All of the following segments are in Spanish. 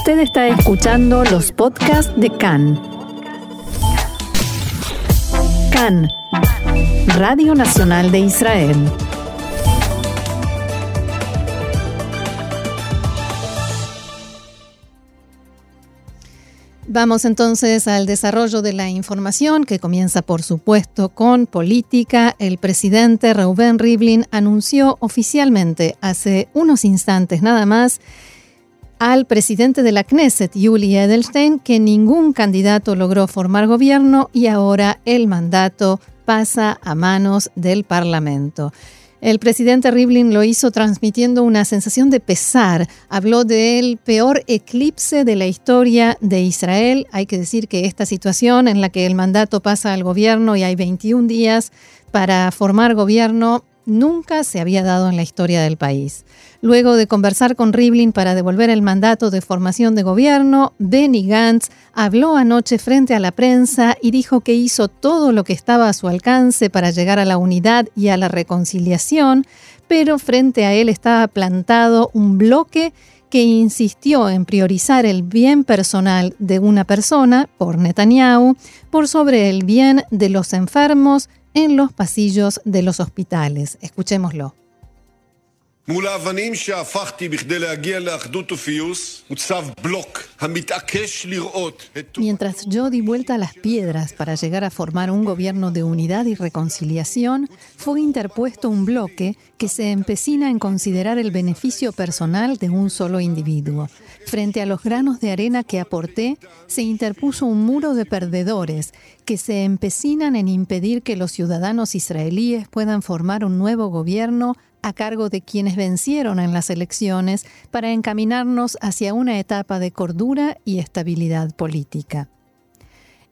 Usted está escuchando los podcasts de CAN. CAN, Radio Nacional de Israel. Vamos entonces al desarrollo de la información que comienza por supuesto con política. El presidente Reuben Rivlin anunció oficialmente hace unos instantes nada más al presidente de la Knesset, Yuli Edelstein, que ningún candidato logró formar gobierno y ahora el mandato pasa a manos del Parlamento. El presidente Rivlin lo hizo transmitiendo una sensación de pesar. Habló del peor eclipse de la historia de Israel. Hay que decir que esta situación en la que el mandato pasa al gobierno y hay 21 días para formar gobierno nunca se había dado en la historia del país. Luego de conversar con Rivlin para devolver el mandato de formación de gobierno, Benny Gantz habló anoche frente a la prensa y dijo que hizo todo lo que estaba a su alcance para llegar a la unidad y a la reconciliación, pero frente a él estaba plantado un bloque que insistió en priorizar el bien personal de una persona, por Netanyahu, por sobre el bien de los enfermos en los pasillos de los hospitales. Escuchémoslo. Mientras yo di vuelta a las piedras para llegar a formar un gobierno de unidad y reconciliación, fue interpuesto un bloque que se empecina en considerar el beneficio personal de un solo individuo. Frente a los granos de arena que aporté, se interpuso un muro de perdedores que se empecinan en impedir que los ciudadanos israelíes puedan formar un nuevo gobierno a cargo de quienes vencieron en las elecciones para encaminarnos hacia una etapa de cordura y estabilidad política.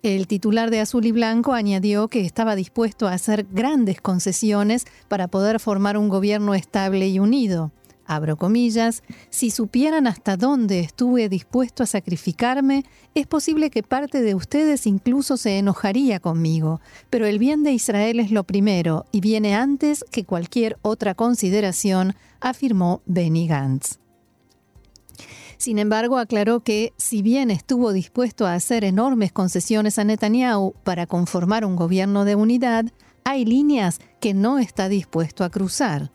El titular de Azul y Blanco añadió que estaba dispuesto a hacer grandes concesiones para poder formar un gobierno estable y unido abro comillas, si supieran hasta dónde estuve dispuesto a sacrificarme, es posible que parte de ustedes incluso se enojaría conmigo, pero el bien de Israel es lo primero y viene antes que cualquier otra consideración, afirmó Benny Gantz. Sin embargo, aclaró que, si bien estuvo dispuesto a hacer enormes concesiones a Netanyahu para conformar un gobierno de unidad, hay líneas que no está dispuesto a cruzar.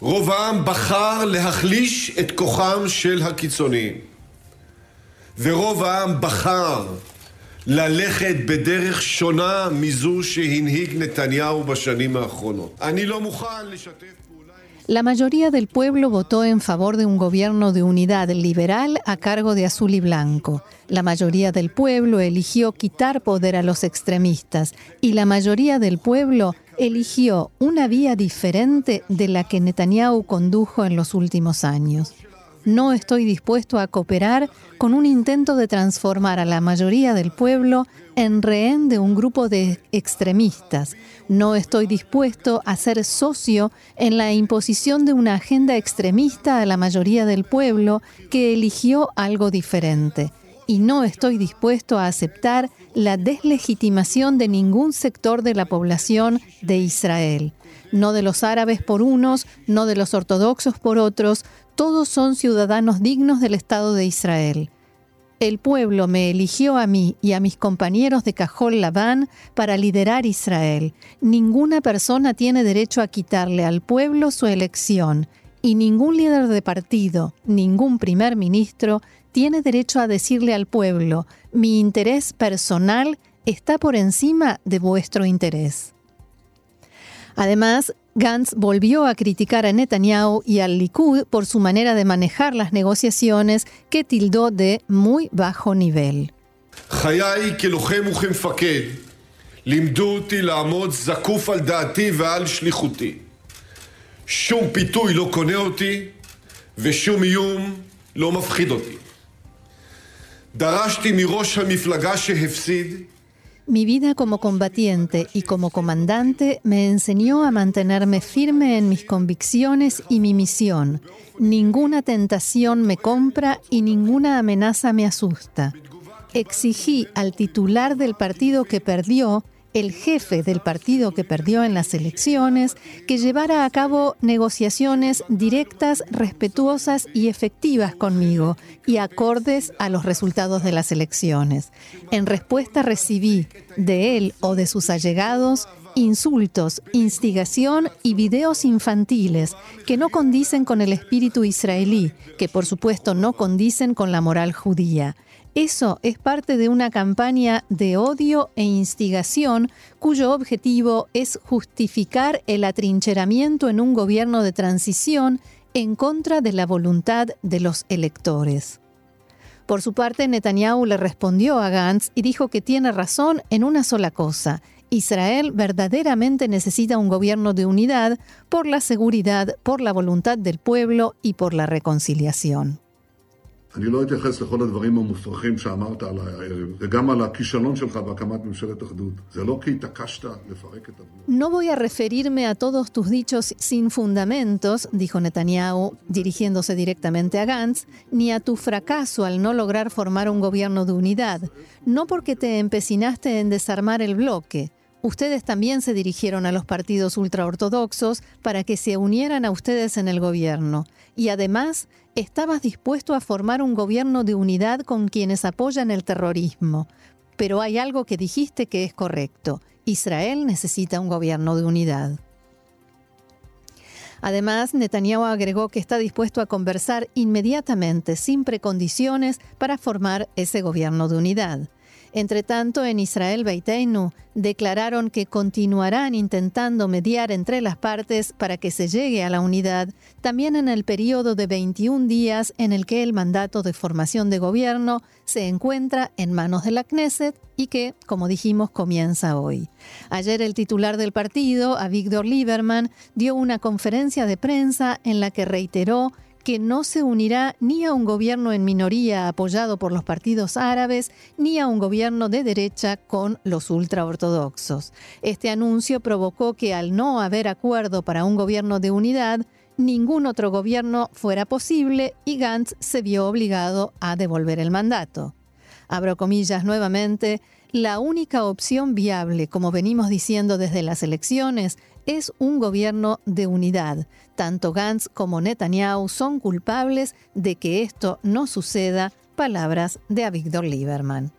רוב העם בחר להחליש את כוחם של הקיצוניים. ורוב העם בחר ללכת בדרך שונה מזו שהנהיג נתניהו בשנים האחרונות. אני לא מוכן לשתף La mayoría del pueblo votó en favor de un gobierno de unidad liberal a cargo de Azul y Blanco. La mayoría del pueblo eligió quitar poder a los extremistas y la mayoría del pueblo eligió una vía diferente de la que Netanyahu condujo en los últimos años. No estoy dispuesto a cooperar con un intento de transformar a la mayoría del pueblo en rehén de un grupo de extremistas. No estoy dispuesto a ser socio en la imposición de una agenda extremista a la mayoría del pueblo que eligió algo diferente. Y no estoy dispuesto a aceptar la deslegitimación de ningún sector de la población de Israel, no de los árabes por unos, no de los ortodoxos por otros, todos son ciudadanos dignos del Estado de Israel. El pueblo me eligió a mí y a mis compañeros de Cajol Labán para liderar Israel. Ninguna persona tiene derecho a quitarle al pueblo su elección y ningún líder de partido, ningún primer ministro tiene derecho a decirle al pueblo, mi interés personal está por encima de vuestro interés. Además, Gantz volvió a criticar a Netanyahu y al Likud por su manera de manejar las negociaciones que tildó de muy bajo nivel. Mi vida como combatiente y como comandante me enseñó a mantenerme firme en mis convicciones y mi misión. Ninguna tentación me compra y ninguna amenaza me asusta. Exigí al titular del partido que perdió el jefe del partido que perdió en las elecciones, que llevara a cabo negociaciones directas, respetuosas y efectivas conmigo y acordes a los resultados de las elecciones. En respuesta recibí de él o de sus allegados insultos, instigación y videos infantiles que no condicen con el espíritu israelí, que por supuesto no condicen con la moral judía. Eso es parte de una campaña de odio e instigación cuyo objetivo es justificar el atrincheramiento en un gobierno de transición en contra de la voluntad de los electores. Por su parte, Netanyahu le respondió a Gantz y dijo que tiene razón en una sola cosa. Israel verdaderamente necesita un gobierno de unidad por la seguridad, por la voluntad del pueblo y por la reconciliación. No voy a referirme a todos tus dichos sin fundamentos, dijo Netanyahu, dirigiéndose directamente a Gantz, ni a tu fracaso al no lograr formar un gobierno de unidad, no porque te empecinaste en desarmar el bloque, Ustedes también se dirigieron a los partidos ultraortodoxos para que se unieran a ustedes en el gobierno. Y además, estabas dispuesto a formar un gobierno de unidad con quienes apoyan el terrorismo. Pero hay algo que dijiste que es correcto. Israel necesita un gobierno de unidad. Además, Netanyahu agregó que está dispuesto a conversar inmediatamente, sin precondiciones, para formar ese gobierno de unidad. Entre tanto, en Israel Beiteinu declararon que continuarán intentando mediar entre las partes para que se llegue a la unidad, también en el periodo de 21 días en el que el mandato de formación de gobierno se encuentra en manos de la Knesset y que, como dijimos, comienza hoy. Ayer el titular del partido, Avigdor Lieberman, dio una conferencia de prensa en la que reiteró que no se unirá ni a un gobierno en minoría apoyado por los partidos árabes, ni a un gobierno de derecha con los ultraortodoxos. Este anuncio provocó que al no haber acuerdo para un gobierno de unidad, ningún otro gobierno fuera posible y Gantz se vio obligado a devolver el mandato. Abro comillas nuevamente, la única opción viable, como venimos diciendo desde las elecciones, es un gobierno de unidad. Tanto Gantz como Netanyahu son culpables de que esto no suceda, palabras de Avigdor Lieberman.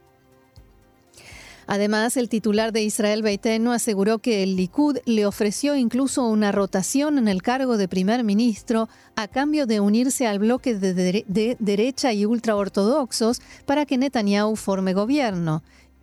Además, el titular de Israel Beitenu aseguró que el Likud le ofreció incluso una rotación en el cargo de primer ministro a cambio de unirse al bloque de, de derecha y ultraortodoxos para que Netanyahu forme gobierno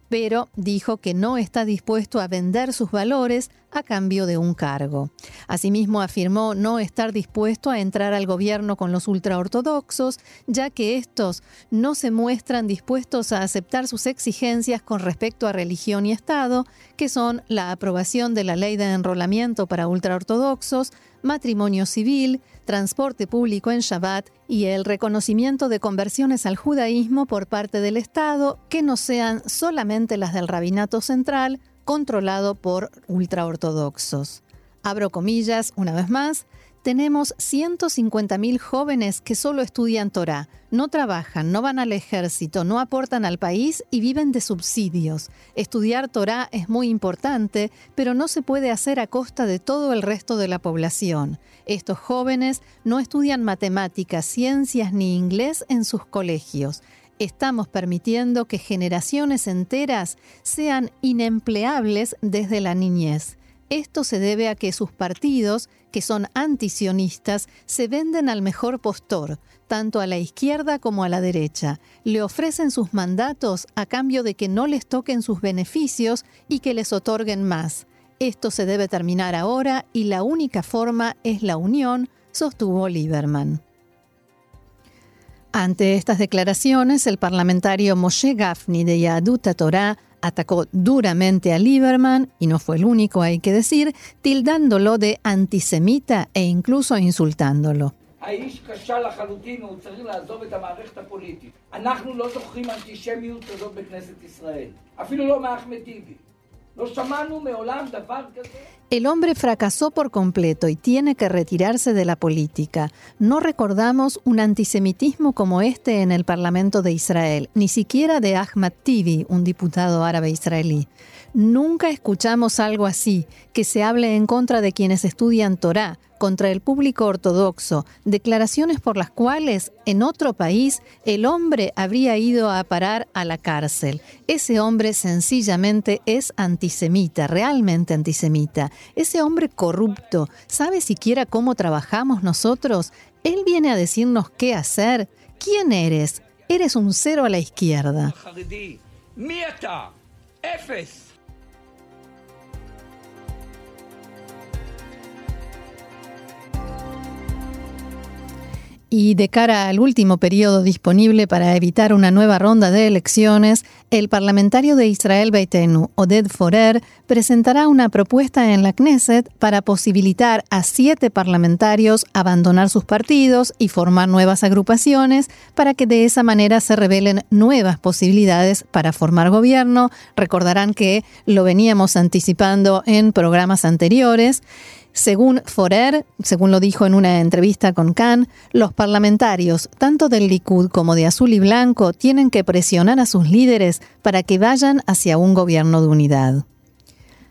pero dijo que no está dispuesto a vender sus valores a cambio de un cargo. Asimismo, afirmó no estar dispuesto a entrar al gobierno con los ultraortodoxos, ya que estos no se muestran dispuestos a aceptar sus exigencias con respecto a religión y Estado, que son la aprobación de la ley de enrolamiento para ultraortodoxos, matrimonio civil, transporte público en Shabbat y el reconocimiento de conversiones al judaísmo por parte del Estado que no sean solamente las del rabinato central, controlado por ultraortodoxos. Abro comillas una vez más, tenemos 150.000 jóvenes que solo estudian Torah, no trabajan, no van al ejército, no aportan al país y viven de subsidios. Estudiar Torah es muy importante, pero no se puede hacer a costa de todo el resto de la población. Estos jóvenes no estudian matemáticas, ciencias ni inglés en sus colegios estamos permitiendo que generaciones enteras sean inempleables desde la niñez. Esto se debe a que sus partidos, que son antisionistas, se venden al mejor postor, tanto a la izquierda como a la derecha. Le ofrecen sus mandatos a cambio de que no les toquen sus beneficios y que les otorguen más. Esto se debe terminar ahora y la única forma es la unión, sostuvo Lieberman. Ante estas declaraciones, el parlamentario Moshe Gafni de Yaduta Torah atacó duramente a Lieberman, y no fue el único, hay que decir, tildándolo de antisemita e incluso insultándolo. El hombre fracasó por completo y tiene que retirarse de la política. No recordamos un antisemitismo como este en el Parlamento de Israel, ni siquiera de Ahmad Tibi, un diputado árabe israelí. Nunca escuchamos algo así, que se hable en contra de quienes estudian Torah, contra el público ortodoxo, declaraciones por las cuales en otro país el hombre habría ido a parar a la cárcel. Ese hombre sencillamente es antisemita, realmente antisemita. Ese hombre corrupto, ¿sabe siquiera cómo trabajamos nosotros? Él viene a decirnos qué hacer. ¿Quién eres? Eres un cero a la izquierda. Y de cara al último periodo disponible para evitar una nueva ronda de elecciones, el parlamentario de Israel Beitenu, Oded Forer, presentará una propuesta en la Knesset para posibilitar a siete parlamentarios abandonar sus partidos y formar nuevas agrupaciones para que de esa manera se revelen nuevas posibilidades para formar gobierno. Recordarán que lo veníamos anticipando en programas anteriores. Según Forer, según lo dijo en una entrevista con Khan, los parlamentarios, tanto del Likud como de Azul y Blanco, tienen que presionar a sus líderes para que vayan hacia un gobierno de unidad.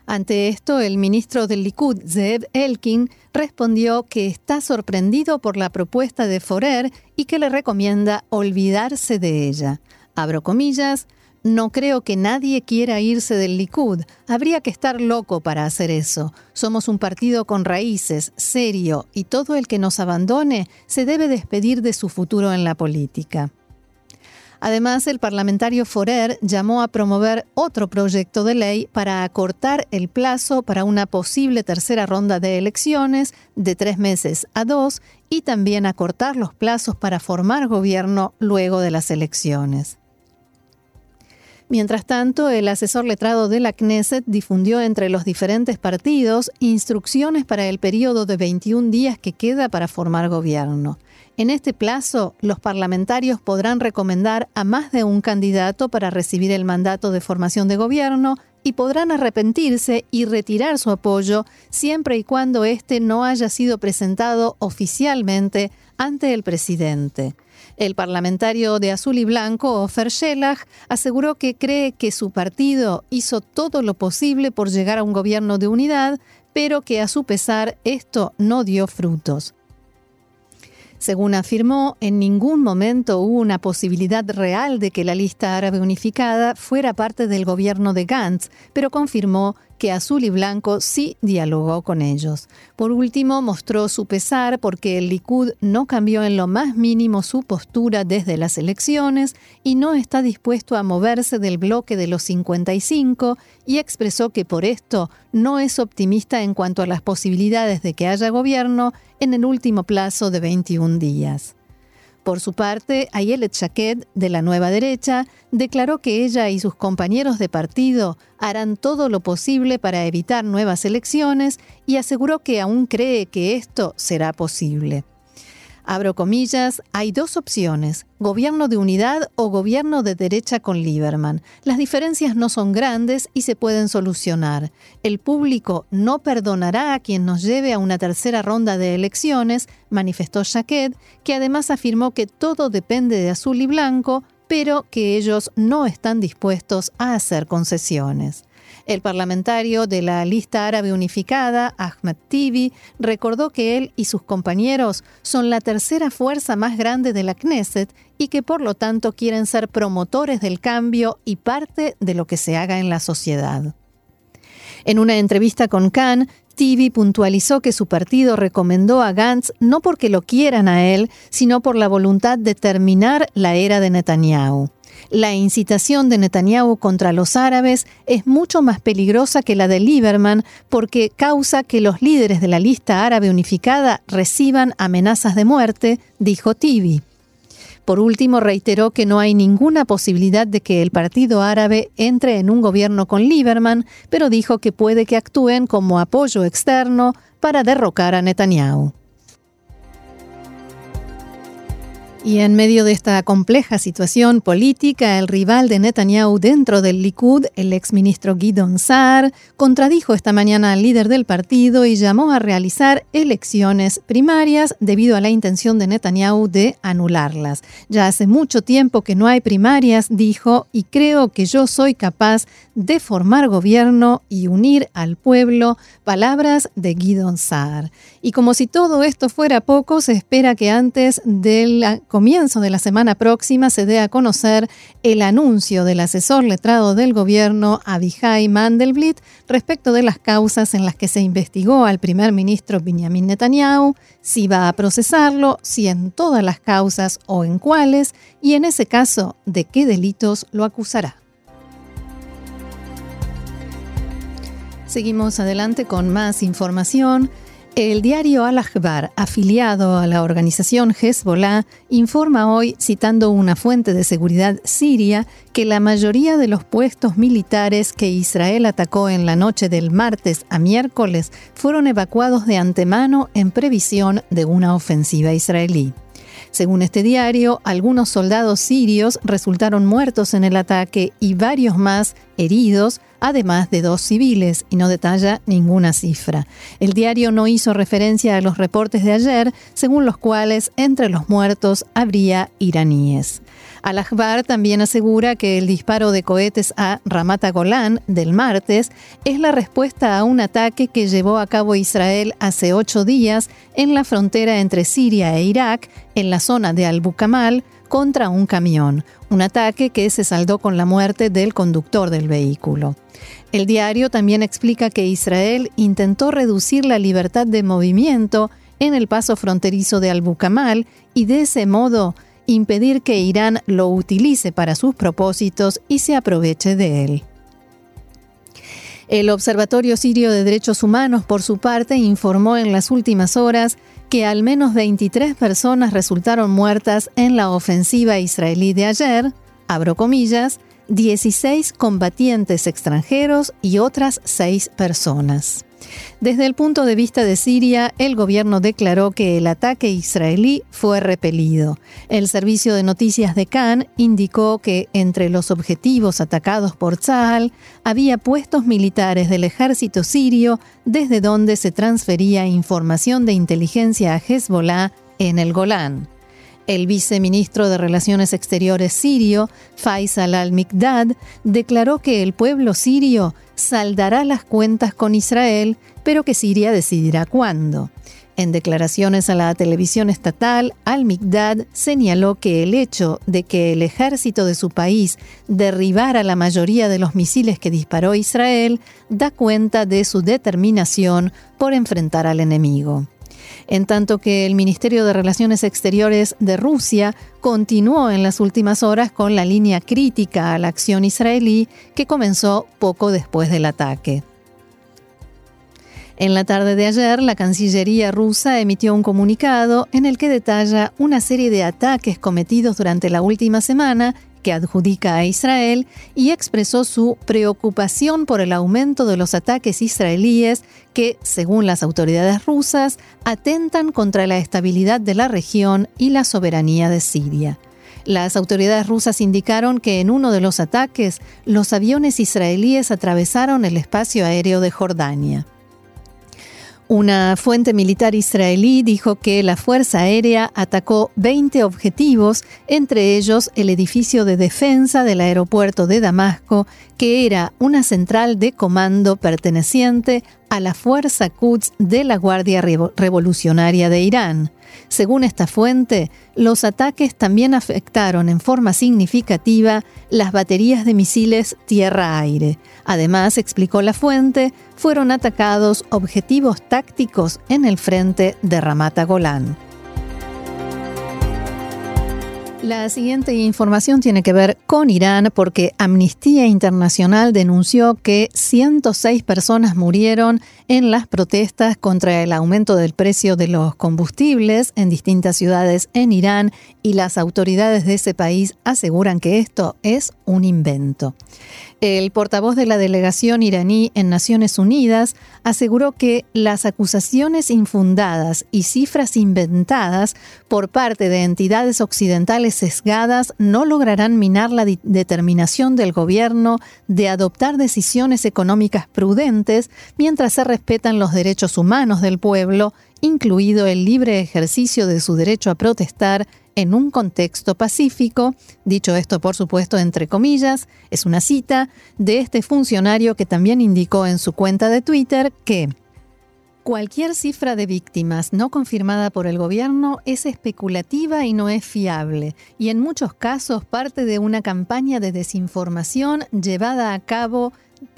Ante esto, el ministro del Likud, Zeb Elkin, respondió que está sorprendido por la propuesta de Forer y que le recomienda olvidarse de ella. Abro comillas, no creo que nadie quiera irse del Likud. Habría que estar loco para hacer eso. Somos un partido con raíces, serio, y todo el que nos abandone se debe despedir de su futuro en la política. Además, el parlamentario Forer llamó a promover otro proyecto de ley para acortar el plazo para una posible tercera ronda de elecciones de tres meses a dos y también acortar los plazos para formar gobierno luego de las elecciones. Mientras tanto, el asesor letrado de la Knesset difundió entre los diferentes partidos instrucciones para el periodo de 21 días que queda para formar gobierno. En este plazo, los parlamentarios podrán recomendar a más de un candidato para recibir el mandato de formación de gobierno y podrán arrepentirse y retirar su apoyo siempre y cuando éste no haya sido presentado oficialmente ante el presidente. El parlamentario de Azul y Blanco, Ofer Shelah, aseguró que cree que su partido hizo todo lo posible por llegar a un gobierno de unidad, pero que a su pesar esto no dio frutos. Según afirmó, en ningún momento hubo una posibilidad real de que la lista árabe unificada fuera parte del gobierno de Gantz, pero confirmó que Azul y Blanco sí dialogó con ellos. Por último, mostró su pesar porque el Likud no cambió en lo más mínimo su postura desde las elecciones y no está dispuesto a moverse del bloque de los 55 y expresó que por esto no es optimista en cuanto a las posibilidades de que haya gobierno en el último plazo de 21 días. Por su parte, Ayelet Shaked, de la Nueva Derecha, declaró que ella y sus compañeros de partido harán todo lo posible para evitar nuevas elecciones y aseguró que aún cree que esto será posible. Abro comillas, hay dos opciones, gobierno de unidad o gobierno de derecha con Lieberman. Las diferencias no son grandes y se pueden solucionar. El público no perdonará a quien nos lleve a una tercera ronda de elecciones, manifestó Jacquet, que además afirmó que todo depende de azul y blanco, pero que ellos no están dispuestos a hacer concesiones. El parlamentario de la lista árabe unificada, Ahmed Tibi, recordó que él y sus compañeros son la tercera fuerza más grande de la Knesset y que por lo tanto quieren ser promotores del cambio y parte de lo que se haga en la sociedad. En una entrevista con Khan, Tibi puntualizó que su partido recomendó a Gantz no porque lo quieran a él, sino por la voluntad de terminar la era de Netanyahu. La incitación de Netanyahu contra los árabes es mucho más peligrosa que la de Lieberman porque causa que los líderes de la lista árabe unificada reciban amenazas de muerte, dijo Tibi. Por último, reiteró que no hay ninguna posibilidad de que el Partido Árabe entre en un gobierno con Lieberman, pero dijo que puede que actúen como apoyo externo para derrocar a Netanyahu. Y en medio de esta compleja situación política, el rival de Netanyahu dentro del Likud, el exministro Gidon Saar, contradijo esta mañana al líder del partido y llamó a realizar elecciones primarias debido a la intención de Netanyahu de anularlas. Ya hace mucho tiempo que no hay primarias, dijo, y creo que yo soy capaz de formar gobierno y unir al pueblo. Palabras de Gidon Saar. Y como si todo esto fuera poco, se espera que antes del comienzo de la semana próxima se dé a conocer el anuncio del asesor letrado del gobierno, Abihai Mandelblit, respecto de las causas en las que se investigó al primer ministro Benjamin Netanyahu, si va a procesarlo, si en todas las causas o en cuáles, y en ese caso, de qué delitos lo acusará. Seguimos adelante con más información. El diario Al-Akhbar, afiliado a la organización Hezbollah, informa hoy, citando una fuente de seguridad siria, que la mayoría de los puestos militares que Israel atacó en la noche del martes a miércoles fueron evacuados de antemano en previsión de una ofensiva israelí. Según este diario, algunos soldados sirios resultaron muertos en el ataque y varios más heridos, además de dos civiles, y no detalla ninguna cifra. El diario no hizo referencia a los reportes de ayer, según los cuales entre los muertos habría iraníes. Al-Ahbar también asegura que el disparo de cohetes a Ramata Golán del martes es la respuesta a un ataque que llevó a cabo Israel hace ocho días en la frontera entre Siria e Irak, en la zona de Al-Bukamal, contra un camión, un ataque que se saldó con la muerte del conductor del vehículo. El diario también explica que Israel intentó reducir la libertad de movimiento en el paso fronterizo de Al-Bukamal y de ese modo impedir que Irán lo utilice para sus propósitos y se aproveche de él. El Observatorio Sirio de Derechos Humanos, por su parte, informó en las últimas horas que al menos 23 personas resultaron muertas en la ofensiva israelí de ayer, abro comillas, 16 combatientes extranjeros y otras 6 personas. Desde el punto de vista de Siria, el gobierno declaró que el ataque israelí fue repelido. El servicio de noticias de Cannes indicó que entre los objetivos atacados por Tzahal había puestos militares del ejército sirio desde donde se transfería información de inteligencia a Hezbollah en el Golán. El viceministro de Relaciones Exteriores sirio, Faisal al-Mikdad, declaró que el pueblo sirio saldará las cuentas con Israel, pero que Siria decidirá cuándo. En declaraciones a la televisión estatal, al-Mikdad señaló que el hecho de que el ejército de su país derribara la mayoría de los misiles que disparó Israel da cuenta de su determinación por enfrentar al enemigo en tanto que el Ministerio de Relaciones Exteriores de Rusia continuó en las últimas horas con la línea crítica a la acción israelí que comenzó poco después del ataque. En la tarde de ayer, la Cancillería rusa emitió un comunicado en el que detalla una serie de ataques cometidos durante la última semana que adjudica a Israel y expresó su preocupación por el aumento de los ataques israelíes que, según las autoridades rusas, atentan contra la estabilidad de la región y la soberanía de Siria. Las autoridades rusas indicaron que en uno de los ataques los aviones israelíes atravesaron el espacio aéreo de Jordania. Una fuente militar israelí dijo que la Fuerza Aérea atacó 20 objetivos, entre ellos el edificio de defensa del aeropuerto de Damasco, que era una central de comando perteneciente a la Fuerza Quds de la Guardia Revolucionaria de Irán. Según esta fuente, los ataques también afectaron en forma significativa las baterías de misiles tierra-aire. Además, explicó la fuente, fueron atacados objetivos tácticos en el frente de Ramata Golán. La siguiente información tiene que ver con Irán porque Amnistía Internacional denunció que 106 personas murieron en las protestas contra el aumento del precio de los combustibles en distintas ciudades en Irán y las autoridades de ese país aseguran que esto es un invento. El portavoz de la delegación iraní en Naciones Unidas aseguró que las acusaciones infundadas y cifras inventadas por parte de entidades occidentales sesgadas no lograrán minar la determinación del gobierno de adoptar decisiones económicas prudentes mientras se respetan los derechos humanos del pueblo, incluido el libre ejercicio de su derecho a protestar en un contexto pacífico, dicho esto por supuesto entre comillas, es una cita de este funcionario que también indicó en su cuenta de Twitter que Cualquier cifra de víctimas no confirmada por el gobierno es especulativa y no es fiable, y en muchos casos parte de una campaña de desinformación llevada a cabo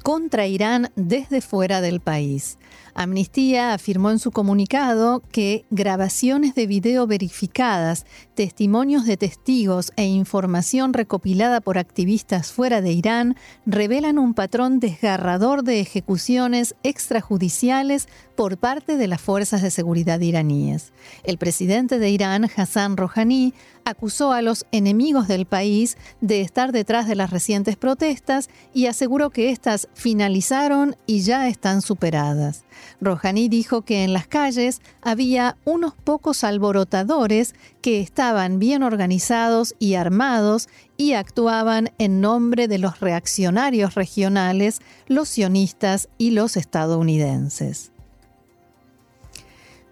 contra Irán desde fuera del país. Amnistía afirmó en su comunicado que grabaciones de video verificadas, testimonios de testigos e información recopilada por activistas fuera de Irán revelan un patrón desgarrador de ejecuciones extrajudiciales por parte de las fuerzas de seguridad iraníes. El presidente de Irán, Hassan Rouhani, acusó a los enemigos del país de estar detrás de las recientes protestas y aseguró que éstas finalizaron y ya están superadas. Rouhani dijo que en las calles había unos pocos alborotadores que estaban bien organizados y armados y actuaban en nombre de los reaccionarios regionales, los sionistas y los estadounidenses.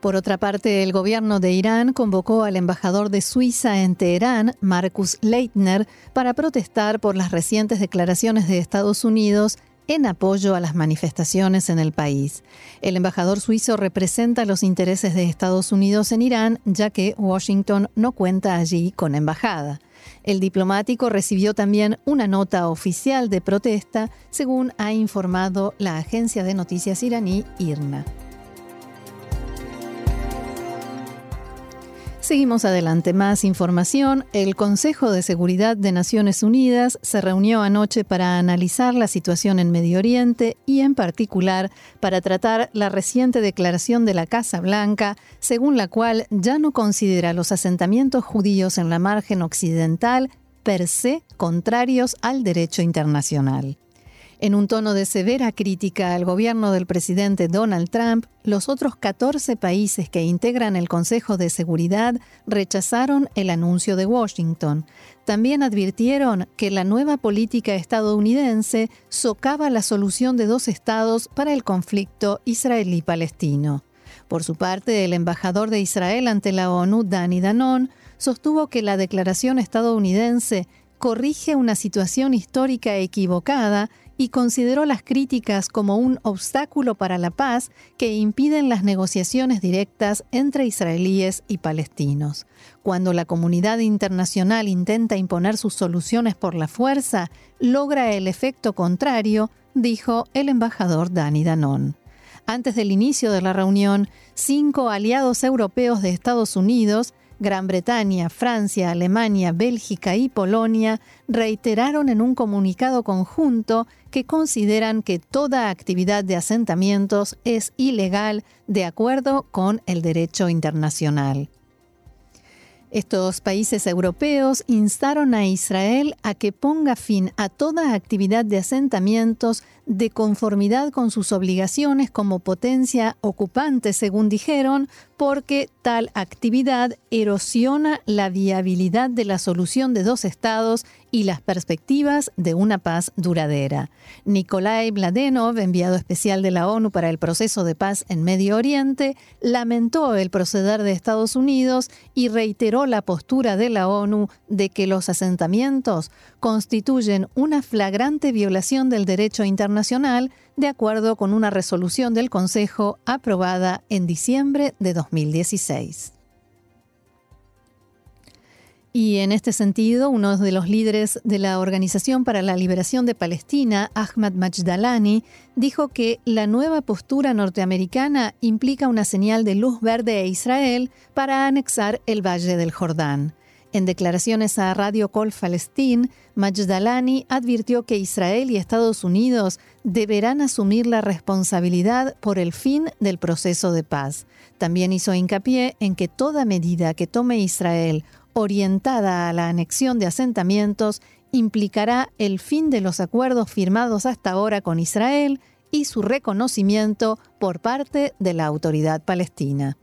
Por otra parte, el gobierno de Irán convocó al embajador de Suiza en Teherán, Marcus Leitner, para protestar por las recientes declaraciones de Estados Unidos en apoyo a las manifestaciones en el país. El embajador suizo representa los intereses de Estados Unidos en Irán, ya que Washington no cuenta allí con embajada. El diplomático recibió también una nota oficial de protesta, según ha informado la agencia de noticias iraní IRNA. Seguimos adelante. Más información. El Consejo de Seguridad de Naciones Unidas se reunió anoche para analizar la situación en Medio Oriente y en particular para tratar la reciente declaración de la Casa Blanca, según la cual ya no considera los asentamientos judíos en la margen occidental per se contrarios al derecho internacional. En un tono de severa crítica al gobierno del presidente Donald Trump, los otros 14 países que integran el Consejo de Seguridad rechazaron el anuncio de Washington. También advirtieron que la nueva política estadounidense socava la solución de dos estados para el conflicto israelí-palestino. Por su parte, el embajador de Israel ante la ONU, Danny Danon, sostuvo que la declaración estadounidense corrige una situación histórica equivocada y consideró las críticas como un obstáculo para la paz que impiden las negociaciones directas entre israelíes y palestinos. Cuando la comunidad internacional intenta imponer sus soluciones por la fuerza, logra el efecto contrario, dijo el embajador Dani Danon. Antes del inicio de la reunión, cinco aliados europeos de Estados Unidos Gran Bretaña, Francia, Alemania, Bélgica y Polonia reiteraron en un comunicado conjunto que consideran que toda actividad de asentamientos es ilegal de acuerdo con el derecho internacional. Estos países europeos instaron a Israel a que ponga fin a toda actividad de asentamientos de conformidad con sus obligaciones como potencia ocupante, según dijeron, porque tal actividad erosiona la viabilidad de la solución de dos estados y las perspectivas de una paz duradera. Nikolai Bladenov, enviado especial de la ONU para el proceso de paz en Medio Oriente, lamentó el proceder de Estados Unidos y reiteró la postura de la ONU de que los asentamientos constituyen una flagrante violación del derecho internacional de acuerdo con una resolución del Consejo aprobada en diciembre de 2016. Y en este sentido, uno de los líderes de la Organización para la Liberación de Palestina, Ahmad Majdalani, dijo que la nueva postura norteamericana implica una señal de luz verde a Israel para anexar el Valle del Jordán. En declaraciones a Radio Col Palestine, Majdalani advirtió que Israel y Estados Unidos deberán asumir la responsabilidad por el fin del proceso de paz. También hizo hincapié en que toda medida que tome Israel orientada a la anexión de asentamientos implicará el fin de los acuerdos firmados hasta ahora con Israel y su reconocimiento por parte de la autoridad palestina.